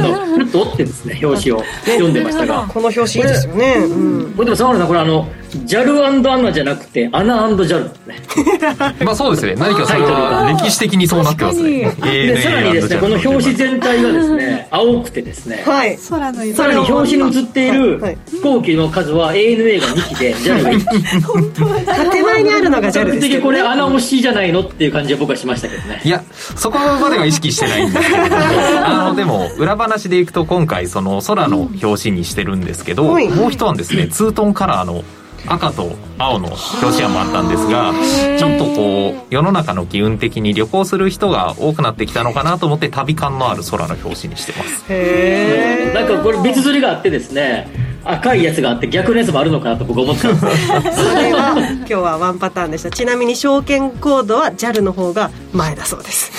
のふっと折ってですね表紙を読んでましたが。この表紙いいですよね、うん、これでも沢村さんこれあの JAL& アナじゃなくてアナ &JAL ね。まあそうですね。何かそれは歴史的にそうなってますね。でさらにですねこの表紙全体がですね青くてですね、はい、空の色。さらに表紙に写っている飛行機の数は ANA が2機で JAL が1機 本当は手前にあるのが JAL ですけどこれ穴押しじゃないのっていう感じは僕はしましたけどね。いやそこまでは意識してないんですけれど。も あのでも裏話でいくと今回その空の表紙にしてるんですけど、もう一案ですね。ツートンカラーの赤と青の表紙案もあったんですがちょっとこう世の中の機運的に旅行する人が多くなってきたのかなと思って旅感のある空の表紙にしてます。へえんかこれ別釣りがあってですね赤いやつがあって逆のやつもあるのかなと僕思ってたんです。それは今日はワンパターンでした。ちなみに証券コードは JAL の方が前だそうです。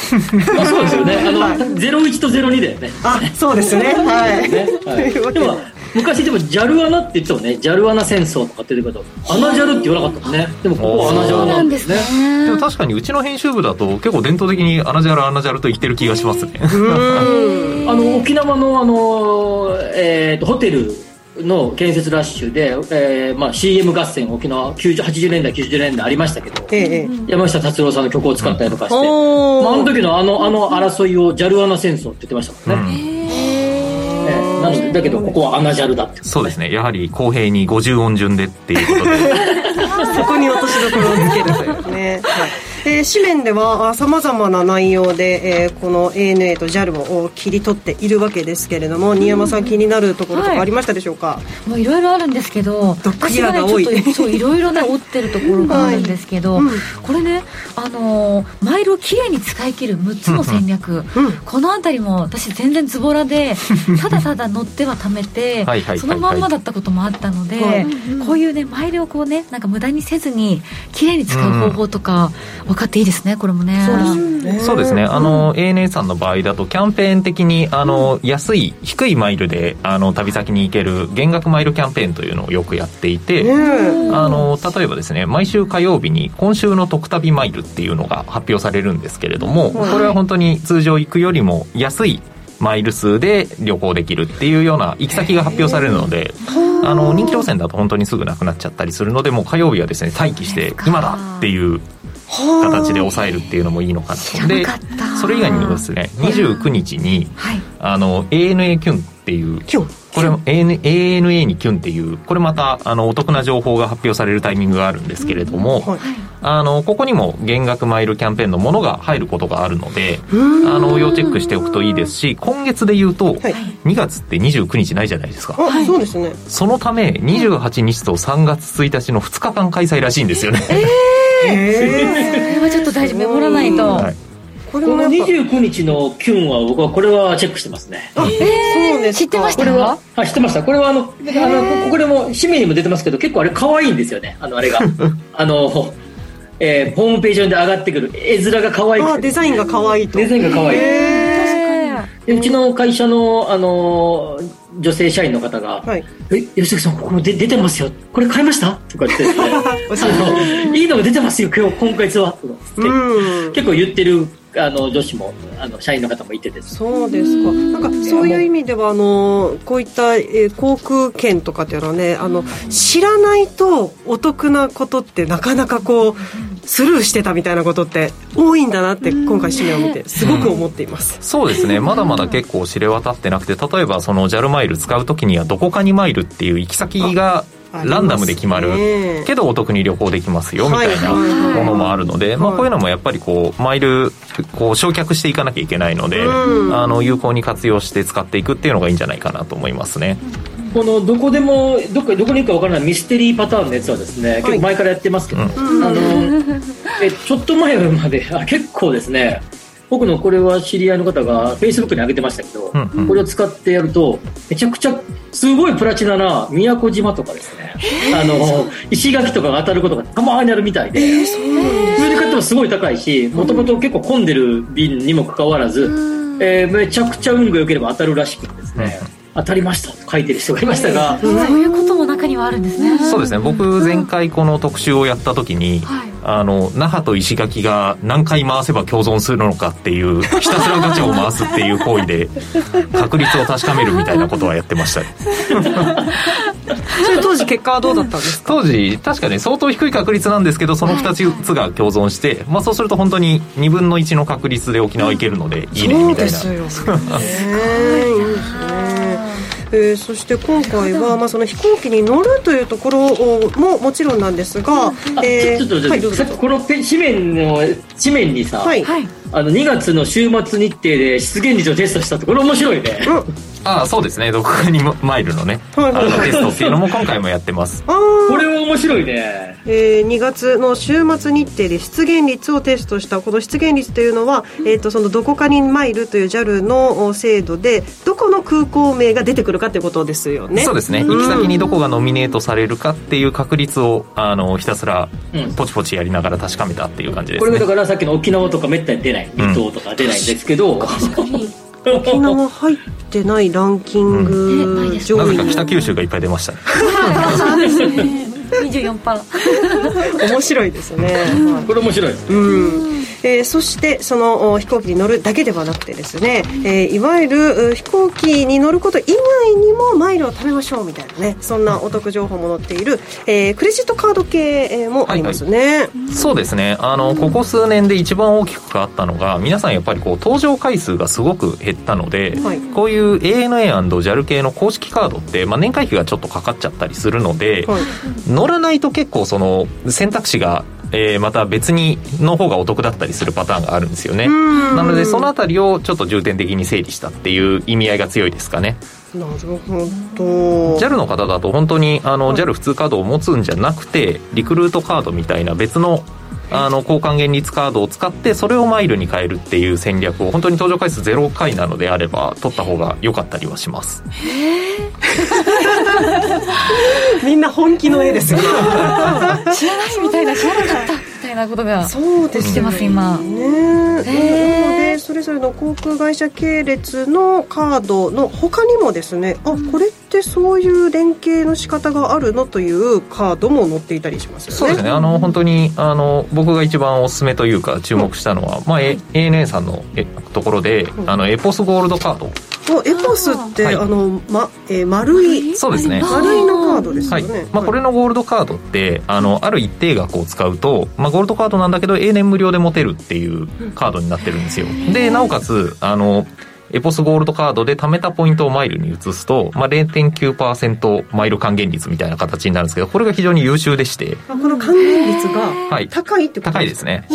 あそうですよね。あの、はい、01と02だよね。あそうですね。はい、ねはい、でも昔でも JAL 穴って言ってたもんね。JAL 穴戦争とかって言うけど穴 JAL って言わなかったもんね。でもここは穴 JAL なんですね。でも確かにうちの編集部だと結構伝統的に穴 JAL 穴 JAL と言ってる気がしますね。あの沖縄のあの、えー、とホテルの建設ラッシュで、えーまあ、CM 合戦沖縄90 80年代90年代ありましたけど、ええ、山下達郎さんの曲を使ったりとかして、うんまあ、あの時のあのあの争いを JAL 穴戦争って言ってましたもんね、うん。えなのでだけどここは穴 JAL だって、そうですね。やはり公平に50音順でっていうことで。そこに落としどころをつけるというね、は いえー、紙面ではさまざまな内容で、えー、この ANA と JAL を切り取っているわけですけれども新山さん気になるところとかありましたでしょうか、はいもういろいろあるんですけど私はねちょっとそういろいろね折ってるところがあるんですけど、はい。うん、これねあのー、マイルをきれいに使い切る6つの戦略、うん、この辺りも私全然ズボラで ただただ乗っては貯めてそのまんまだったこともあったので、はい、こういうねマイルをこうねなんか無駄にせずにきれいに使う方法とか分かっていいですねこれもね。そうですね。あの、うん、ANA さんの場合だとキャンペーン的にあの、うん、安い低いマイルであの旅先に行ける減額マイルキャンペーンというのをよくやっていて、あの例えばですね毎週火曜日に今週の特旅マイルっていうのが発表されるんですけれども、これは本当に通常行くよりも安いマイル数で旅行できるっていうような行き先が発表されるのであの人気路線だと本当にすぐなくなっちゃったりするのでもう火曜日はですね待機して今だっていう形で抑えるっていうのもいいのかな。とでそれ以外にもですね29日に、はい、あの ANA キュンっていうこれ ANA, ANA にキュンっていうこれまたあのお得な情報が発表されるタイミングがあるんですけれども、はい、あのここにも減額マイルキャンペーンのものが入ることがあるのであの要チェックしておくといいですし今月で言うと、はい、2月って29日ないじゃないですか、はい、そうですね。そのため28日と3月1日の2日間開催らしいんですよね、えーえー、それはちょっと大事メモらないと、はい。この29日のキュンは僕はこれはチェックしてますね。えー、そうです知ってましたこれは？あ知ってました。これはあの、あのこれも紙面にも出てますけど結構あれ可愛いんですよね。あのあれが。あの。えー、ホームページ上で上がってくる絵面が可愛くて、ね、デザインが可愛いと。デザインが可愛いでうちの会社の、あの女性社員の方が「はい、え吉崎さんここで出てますよ。これ買いました?」とか言って、ね「いいのが出てますよ今日今回は」とか結構言ってるあの女子もあの社員の方もいてです、そうですか。なんかそういう意味ではあのこういった、えー、航空券とかっていうのはねあの知らないとお得なことってなかなかこうスルーしてたみたいなことって多いんだなって今回紙面を見てすごく思っています、うん、そうですね。まだまだ結構知れ渡ってなくて例えばその JAL マイル使う時にはどこかにマイルっていう行き先がランダムで決まるけどお得に旅行できますよみたいなものもあるので、まあ、こういうのもやっぱりこうマイルこう焼却していかなきゃいけないので、あの有効に活用して使っていくっていうのがいいんじゃないかなと思いますね。このどこでもどこどこに行くか分からないミステリーパターンのやつはですね、結構前からやってますけど、あの えちょっと前まであ結構ですね僕のこれは知り合いの方がフェイスブックに上げてましたけど、うんうん、これを使ってやるとめちゃくちゃすごいプラチナな宮古島とかですね。あの石垣とかが当たることがたまにあるみたいで、えー、普通に買ってもすごい高いしもともと結構混んでる便にもかかわらず、えー、めちゃくちゃ運が良ければ当たるらしくてですね、当たりましたと書いてる人がいましたが、そういうことも中中にはあるんですね。そうですね。僕前回この特集をやった時に、はい、あの那覇と石垣が何回回せば共存するのかっていうひたすらガチャを回すっていう行為で 確率を確かめるみたいなことはやってました。それ当時結果はどうだったんですか？当時確かに相当低い確率なんですけどその2つが共存して、まあ、そうすると本当に2分の1の確率で沖縄行けるのでいいねみたいな。そうですよね えー、そして今回は、まあ、その飛行機に乗るというところももちろんなんですが、えー、ちょっと、はい、さっきこの紙面の紙面にさ、はい、あの2月の週末日程で出現率をテストしたところ面白いね、うんああそうですね。独にマイルのね、あのテストっていうのも今回もやってます。これは面白いね、えー、2月の週末日程で出現率をテストした。この出現率というのは、えーと、そのどこかにマイルという JAL の制度でどこの空港名が出てくるかということですよね。そうですね。行き先にどこがノミネートされるかっていう確率をあのひたすらポチポチやりながら確かめたっていう感じです、ね、これだからさっきの沖縄とかめったに出ない。離島とか出ないんですけど、うん、確かに沖縄入ってないランキング上位、うん、なぜか北九州がいっぱい出ましたね。そうですね。24%面白いですね、これ面白い、うんえー、そしてその飛行機に乗るだけではなくてですね、えー、いわゆる飛行機に乗ること以外にもマイルを貯めましょうみたいなねそんなお得情報も載っている、えー、クレジットカード系もありますね、はい。はい、そうですね。あのここ数年で一番大きく変わったのが皆さんやっぱりこう搭乗回数がすごく減ったので、はい、こういう ANA&JAL 系の公式カードって、まあ、年会費がちょっとかかっちゃったりするので、はい、乗らないと結構その選択肢がえー、また別にの方がお得だったりするパターンがあるんですよね。なのでその辺りをちょっと重点的に整理したっていう意味合いが強いですかね。なるほど。JAL の方だと本当にあの JAL 普通カードを持つんじゃなくてリクルートカードみたいな別のあの交換現率カードを使ってそれをマイルに変えるっていう戦略を本当に登場回数0回なのであれば取った方が良かったりはします みんな本気の絵ですよ。知らないみたいな知らなかったたいなことがそうですしてます、今。ね、なのでそれぞれの航空会社系列のカードの他にもですねあこれってそういう連携の仕方があるのというカードも載っていたりしますよね。そうですね。あの本当にあの僕が一番おすすめというか注目したのは、うん、まあ、ANA さんのところで、うん、あのエポスゴールドカード。エポスって、はい、あの、まえー、丸いそうですね。丸いのカードですよね、はい。まあ、これのゴールドカードってあのある一定額を使うと、まあ、ゴールドカードなんだけど永年無料で持てるっていうカードになってるんですよ。でなおかつあのエポスゴールドカードで貯めたポイントをマイルに移すと、まあ、0.9%マイル還元率みたいな形になるんですけど、これが非常に優秀でして。この還元率が高いってこと高いですね。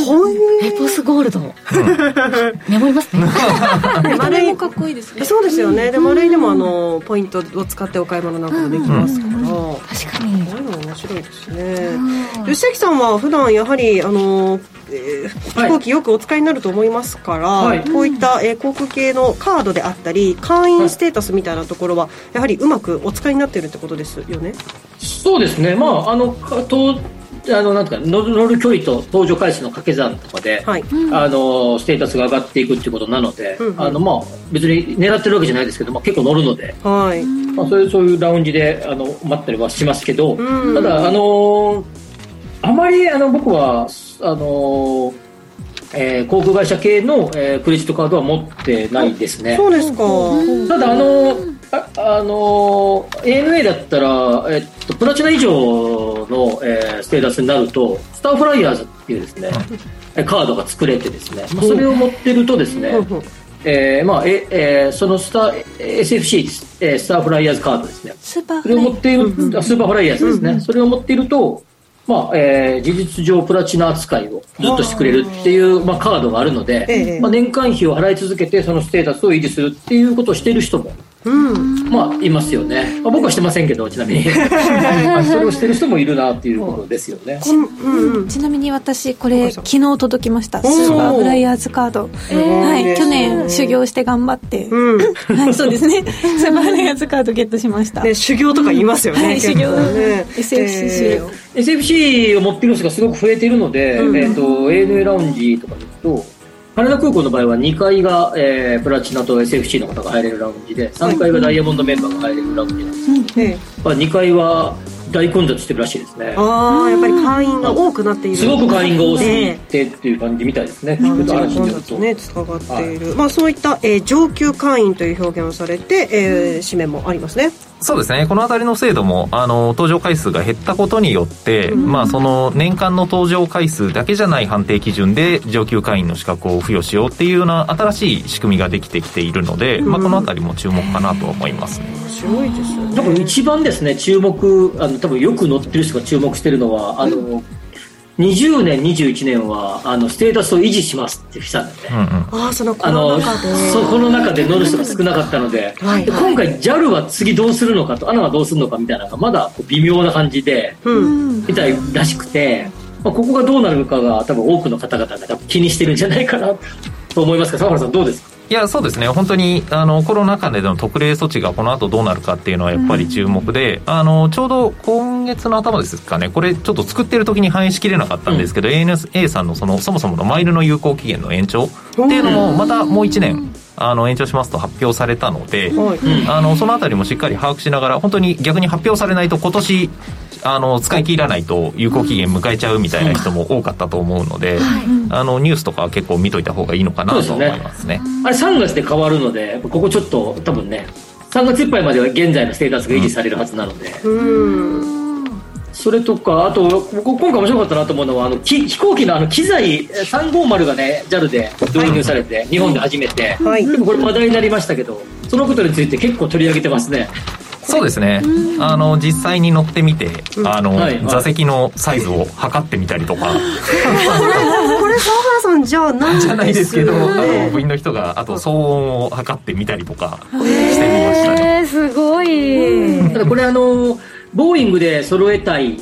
エポスゴールド。うん、メモりますね。丸いもかっこいいですね。そうですよね。で、丸いでもあの、ポイントを使ってお買い物なんかもできますから。確かに。こういうの面白いですね。吉崎さんは普段やはり、あの、えー、飛行機よくお使いになると思いますから、はい、こういった、えー、航空系のカードであったり会員ステータスみたいなところはやはりうまくお使いになってるってことですよね？そうですね。まああのとあのなんか乗る乗る距離と搭乗回数の掛け算とかで、はい、あのステータスが上がっていくっていうことなので、うんうん、あのまあ、別に狙ってるわけじゃないですけど、まあ、結構乗るので、はい。まあ、そういうそういうラウンジであの待ったりはしますけど、うん、ただあのあまりあの僕はあのえー、航空会社系の、えー、クレジットカードは持ってないですね。そうですか。ただあのああの ANA だったら、えっと、プラチナ以上の、えー、ステータスになるとスターフライヤーズっていうですね、うん、カードが作れてですね、まあ、それを持ってるとですね、えーまあええー、そのスター SFC、えー、スターフライヤーズカードですね。スーパーフライヤーズそれを持っている、スーパーフライヤーズですね、それを持っているとまあえー、事実上プラチナ扱いをずっとしてくれるっていう、まあ、カードがあるので、まあ、年間費を払い続けてそのステータスを維持するっていうことをしている人もうん、まあいますよね、まあ、僕はしてませんけどちなみに。それをしてる人もいるなっていうことですよね。ち,、うん。ちなみに私これ昨日届きました。スーパーフライヤーズカード、はい、去年修行して頑張って、うん、はいそうですね。スーパーフライヤーズカードゲットしました、ね、修行とか言いますよね、はい、修行、ね、SFC 修行 SFC を持ってる人がすごく増えているので、うん、えーと、ANA ラウンジとかですと羽田空港の場合は2階が、えー、プラチナと SFC の方が入れるラウンジで3階がダイヤモンドメンバーが入れるラウンジなんですけど、うん、まあ、2階は大混雑してるらしいですね。ああやっぱり会員が多くなっている。すごく会員が多すぎてっていう感じみたいですね。混雑ねつながっている、はい、まあそういった、えー、上級会員という表現をされて、えー、紙面もありますね。そうですね。この辺りの制度もあの登場回数が減ったことによって、うん、まあ、その年間の登場回数だけじゃない判定基準で上級会員の資格を付与しようっていうような新しい仕組みができてきているので、うん、まあ、この辺りも注目かなと思いますね。面白いですよね。多分一番ですね注目あの多分よく載ってる人が注目してるのはあの、うん。20年、21年はあのステータスを維持しますってしたんで、うんうん、あそのコロナ禍で。そこの中で乗る人が少なかったのではい、で今回 JAL は次どうするのかと ANA はどうするのかみたいなのがまだ微妙な感じで、うん、みたいらしくて、まあ、ここがどうなるかが多分多くの方々が気にしてるんじゃないかなと思いますが佐原さんどうですか？いやそうですね。本当にあのコロナ禍での特例措置がこの後どうなるかっていうのはやっぱり注目で、うん、あのちょうど今月の頭ですかね。これちょっと作ってる時に反映しきれなかったんですけど、うん、ANA さんのそのそもそものマイルの有効期限の延長っていうのもまたもう1年あの延長しますと発表されたので、あのそのあたりもしっかり把握しながら本当に逆に発表されないと今年あの使い切らないと有効期限迎えちゃうみたいな人も多かったと思うので、あのニュースとかは結構見といた方がいいのかなと思いますね、ね、あれ3月で変わるのでここちょっと多分ね3月いっぱいまでは現在のステータスが維持されるはずなので、うんそれとか、あと、今回面白かったなと思うのは、あの飛行機のあの機材、350がね、JAL で導入されて、日本で初めて、はい、これ話題になりましたけど、そのことについて結構取り上げてますね。そうですね。あの実際に乗ってみて、あの、はいはい、座席のサイズを測ってみたりとか。これ沢原さんじゃないじゃないですけど、あの部員の人があと騒音を測ってみたりとかしてみましたね。すごい。ただこれあのボーイングで揃えたい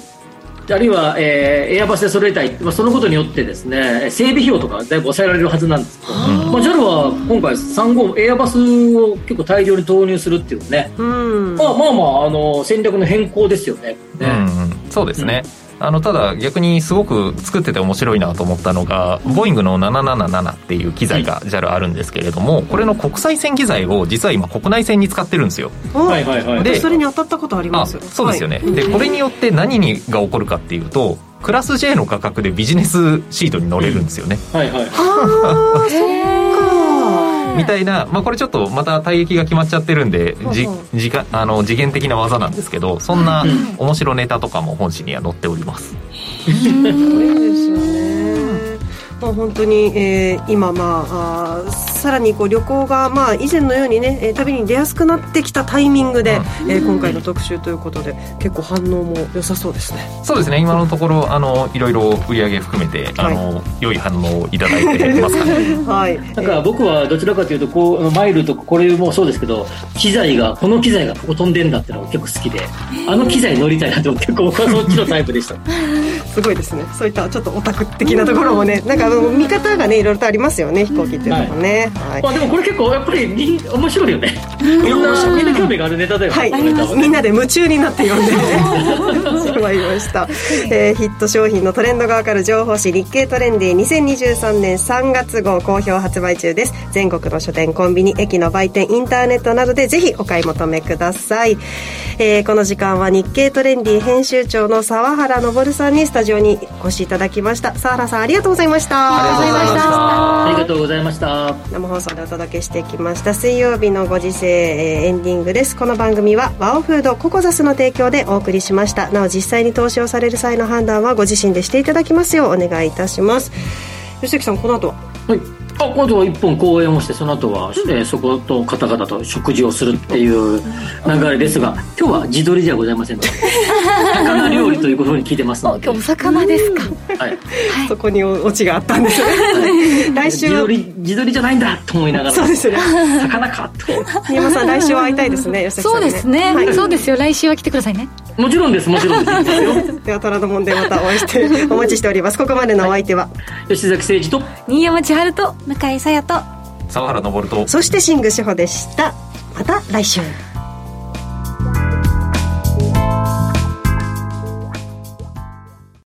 あるいは、えー、エアバスで揃えたい、まあ、そのことによってですね整備費用とかだいぶ抑えられるはずなんですけど、まあ、JAL は今回35エアバスを結構大量に投入するっていうね、うん、まあまあまああの戦略の変更ですよね。ね、うん、そうですね、うんあのただ逆にすごく作ってて面白いなと思ったのがボーイングの777っていう機材が JAL あるんですけれども、これの国際線機材を実は今国内線に使ってるんですよ。はいはいはい。でそれに当たったことあります。そうですよね、はい、でこれによって何にが起こるかっていうとクラス J の価格でビジネスシートに乗れるんですよね、うん、はいはい。はい みたいな、まあ、これちょっとまた退役が決まっちゃってるんで、じじかあの次元的な技なんですけどそんな面白ネタとかも本誌には載っております。いいですよねまあ、本当に、えー、今、まあ、あさらにこう旅行が、まあ、以前のようにね、えー、旅に出やすくなってきたタイミングで、うん、えー、今回の特集ということで結構反応も良さそうですね。そうですね。今のところあのいろいろ売り上げ含めて、あの、はい、良い反応をいただいてますかね。はい。なんか僕はどちらかというとこうマイルとかこれもそうですけど機材がこの機材がここ飛んでんだってのが結構好きであの機材乗りたいなと結構僕はそっちのタイプでしたすごいですね。そういったちょっとオタク的なところもねなんか見方がねいろいろとありますよね飛行機っていうのもね、はい、まあ、でもこれ結構やっぱりみ面白いよね。みんなみんな興味があるネタだよね、はい、みんなで夢中になって読んで。しまいました、えー、ヒット商品のトレンドがわかる情報誌日経トレンディ2023年3月号好評発売中です。全国の書店コンビニ駅の売店インターネットなどでぜひお買い求めください、えー、この時間は日経トレンディ編集長の沢原昇さんにスタジオにお越しいただきました。沢原さんありがとうございました。ありがとうございました。ありがとうございました。生放送でお届けしてきました。水曜日のご時世、えー、エンディングです。この番組はワオフードココザスの提供でお送りしました。なお実際に投資をされる際の判断はご自身でしていただきますようお願いいたします。吉崎さんこの後ははいあ今度は一本公演をしてその後は、うん、えー、そこと方々と食事をするっていう流れですが今日は自撮りじゃございません 魚料理ということに聞いてますので。今日お魚ですか、はい、そこにオチがあったんです。ね、はい、来週自撮り自撮りじゃないんだと思いながら。そうですね。魚かと。新山さん来週は会いたいですね 吉崎さん、ね、そうですね、はい、そうですよ。来週は来てくださいね。もちろんですもちろんです。では虎ノ門でまたお会いしてお待ちしております。ここまでのお相手は、吉崎誠二と。新山千春と向井さやと。沢原昇と。そしてシングシホでした。また来週。